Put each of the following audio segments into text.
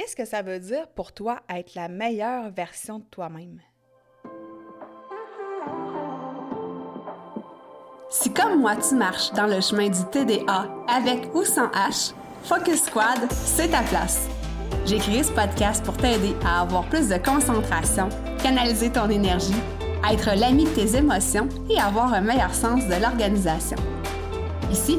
Qu'est-ce que ça veut dire pour toi être la meilleure version de toi-même? Si comme moi tu marches dans le chemin du TDA avec ou sans H, Focus Squad, c'est ta place. J'ai créé ce podcast pour t'aider à avoir plus de concentration, canaliser ton énergie, être l'ami de tes émotions et avoir un meilleur sens de l'organisation. Ici,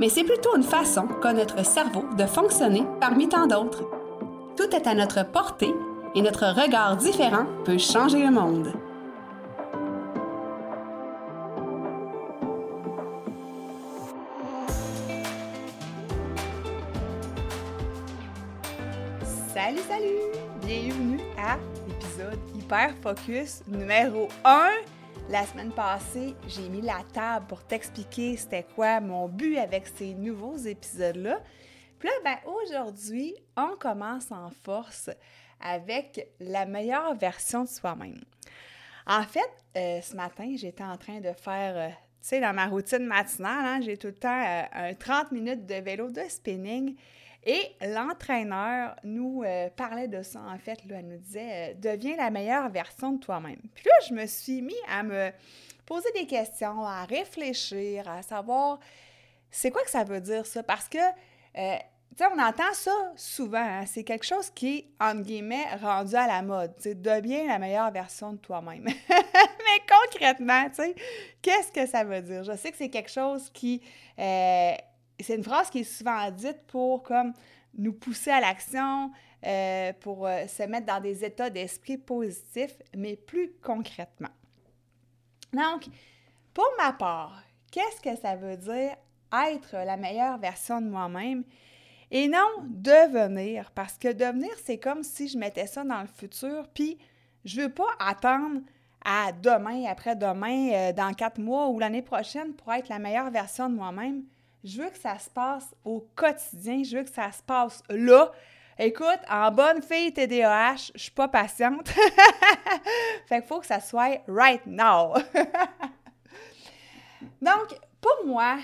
mais c'est plutôt une façon qu'a notre cerveau de fonctionner parmi tant d'autres. Tout est à notre portée et notre regard différent peut changer le monde. Salut, salut! Bienvenue à l'épisode Hyper Focus numéro 1. La semaine passée, j'ai mis la table pour t'expliquer c'était quoi mon but avec ces nouveaux épisodes-là. Puis là, ben, aujourd'hui, on commence en force avec la meilleure version de soi-même. En fait, euh, ce matin, j'étais en train de faire, euh, tu sais, dans ma routine matinale, hein, j'ai tout le temps euh, un 30 minutes de vélo de spinning. Et l'entraîneur nous euh, parlait de ça, en fait. Là, elle nous disait euh, Deviens la meilleure version de toi-même. Puis là, je me suis mis à me poser des questions, à réfléchir, à savoir c'est quoi que ça veut dire, ça? Parce que, euh, tu sais, on entend ça souvent. Hein. C'est quelque chose qui est, entre guillemets, rendu à la mode. Tu deviens la meilleure version de toi-même. Mais concrètement, tu sais, qu'est-ce que ça veut dire? Je sais que c'est quelque chose qui c'est une phrase qui est souvent dite pour nous pousser à l'action, euh, pour euh, se mettre dans des états d'esprit positifs, mais plus concrètement. Donc, pour ma part, qu'est-ce que ça veut dire être la meilleure version de moi-même et non devenir, parce que devenir, c'est comme si je mettais ça dans le futur, puis je veux pas attendre à demain, après-demain, euh, dans quatre mois ou l'année prochaine pour être la meilleure version de moi-même. Je veux que ça se passe au quotidien. Je veux que ça se passe là. Écoute, en bonne fille TDAH, je suis pas patiente. fait qu'il faut que ça soit right now. Donc, pour moi,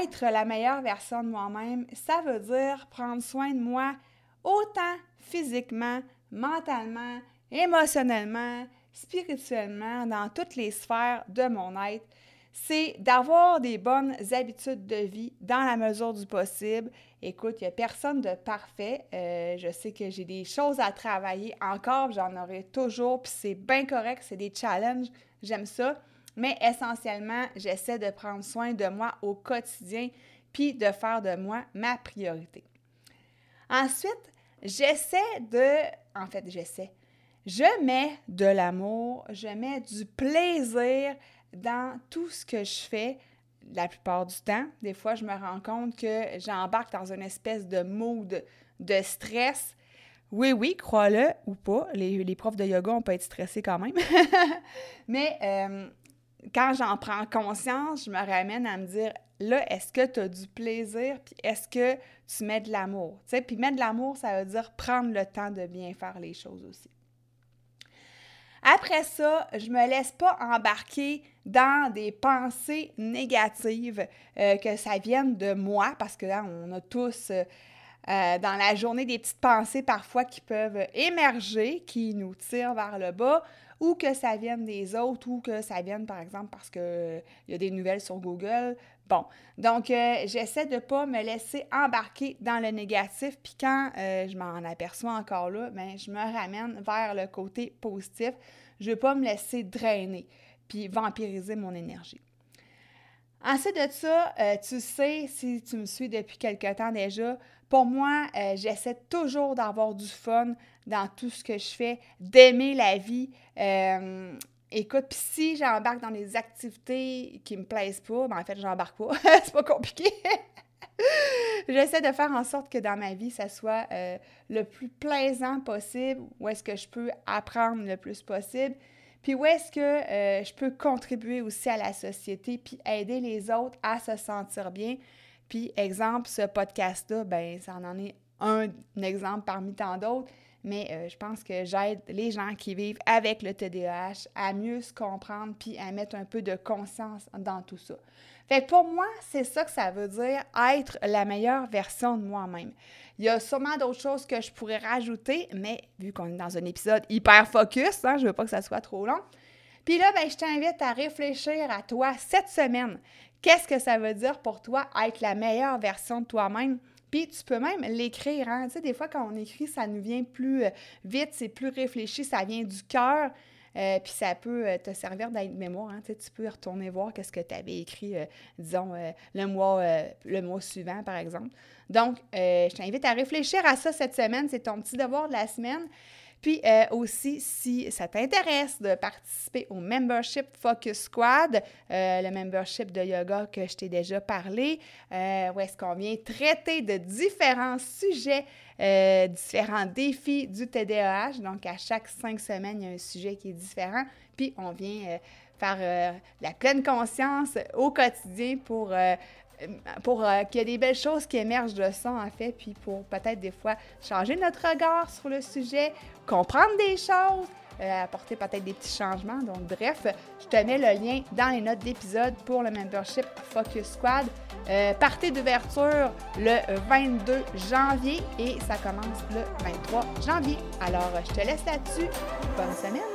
être la meilleure version de moi-même, ça veut dire prendre soin de moi autant physiquement, mentalement, émotionnellement, spirituellement, dans toutes les sphères de mon être c'est d'avoir des bonnes habitudes de vie dans la mesure du possible. Écoute, il n'y a personne de parfait. Euh, je sais que j'ai des choses à travailler encore, j'en aurai toujours, puis c'est bien correct, c'est des challenges, j'aime ça. Mais essentiellement, j'essaie de prendre soin de moi au quotidien, puis de faire de moi ma priorité. Ensuite, j'essaie de... En fait, j'essaie. Je mets de l'amour, je mets du plaisir dans tout ce que je fais la plupart du temps. Des fois, je me rends compte que j'embarque dans une espèce de mood de stress. Oui, oui, crois-le ou pas, les, profs de yoga, on peut être stressés quand même. Mais euh, quand j'en prends conscience, je me ramène à me dire, là, est-ce que tu as du plaisir, puis est-ce que tu mets de l'amour? Puis mettre de l'amour, ça veut dire prendre le temps de bien faire les choses aussi. Après ça, je me laisse pas embarquer dans des pensées négatives, euh, que ça vienne de moi, parce que là, on a tous euh, euh, dans la journée des petites pensées parfois qui peuvent émerger, qui nous tirent vers le bas, ou que ça vienne des autres, ou que ça vienne, par exemple, parce qu'il y a des nouvelles sur Google. Bon, donc j'essaie de ne pas me laisser embarquer dans le négatif, puis quand je m'en aperçois encore là, bien, je me ramène vers le côté positif. Je ne veux pas me laisser drainer, puis vampiriser mon énergie. Ensuite de ça, tu sais, si tu me suis depuis quelque temps déjà, pour moi, j'essaie toujours d'avoir du fun dans tout ce que je fais, d'aimer la vie. écoute, puis si j'embarque dans des activités qui me plaisent pas, ben en fait, j'embarque pas. c'est pas compliqué. J'essaie de faire en sorte que dans ma vie, ça soit euh, le plus plaisant possible, où est-ce que je peux apprendre le plus possible, puis où est-ce que euh, je peux contribuer aussi à la société, puis aider les autres à se sentir bien. Puis, exemple, ce podcast-là, ben ça en est un exemple parmi tant d'autres, mais euh, je pense que j'aide les gens qui vivent avec le TDAH à mieux se comprendre puis à mettre un peu de conscience dans tout ça. Fait que pour moi, c'est ça que ça veut dire être la meilleure version de moi-même. Il y a sûrement d'autres choses que je pourrais rajouter, mais vu qu'on est dans un épisode hyper focus, hein, je veux pas que ça soit trop long. Puis là, ben, je t'invite à réfléchir à toi cette semaine. Qu'est-ce que ça veut dire pour toi être la meilleure version de toi-même? Puis tu peux même l'écrire. Hein? Des fois, quand on écrit, ça nous vient plus euh, vite, c'est plus réfléchi, ça vient du cœur. Euh, puis ça peut euh, te servir d'aide-mémoire. Hein? Tu, peux retourner voir qu'est-ce que tu avais écrit, disons, le, mois, le mois suivant, par exemple. Donc, je t'invite à réfléchir à ça cette semaine. C'est ton petit devoir de la semaine. Puis euh, aussi, si ça t'intéresse de participer au membership Focus Squad, euh, le membership de yoga que je t'ai déjà parlé, euh, où est-ce qu'on vient traiter de différents sujets, différents défis du TDAH. Donc, à chaque cinq semaines, il y a un sujet qui est différent. Puis, on vient faire la pleine conscience au quotidien pour pour euh, qu'il y ait des belles choses qui émergent de ça, en fait, puis pour peut-être des fois changer notre regard sur le sujet, comprendre des choses, euh, apporter peut-être des petits changements. Donc, bref, je te mets le lien dans les notes d'épisode pour le membership Focus Squad. Euh, partez d'ouverture le 22 janvier et ça commence le 23 janvier. Alors, je te laisse là-dessus. Bonne semaine!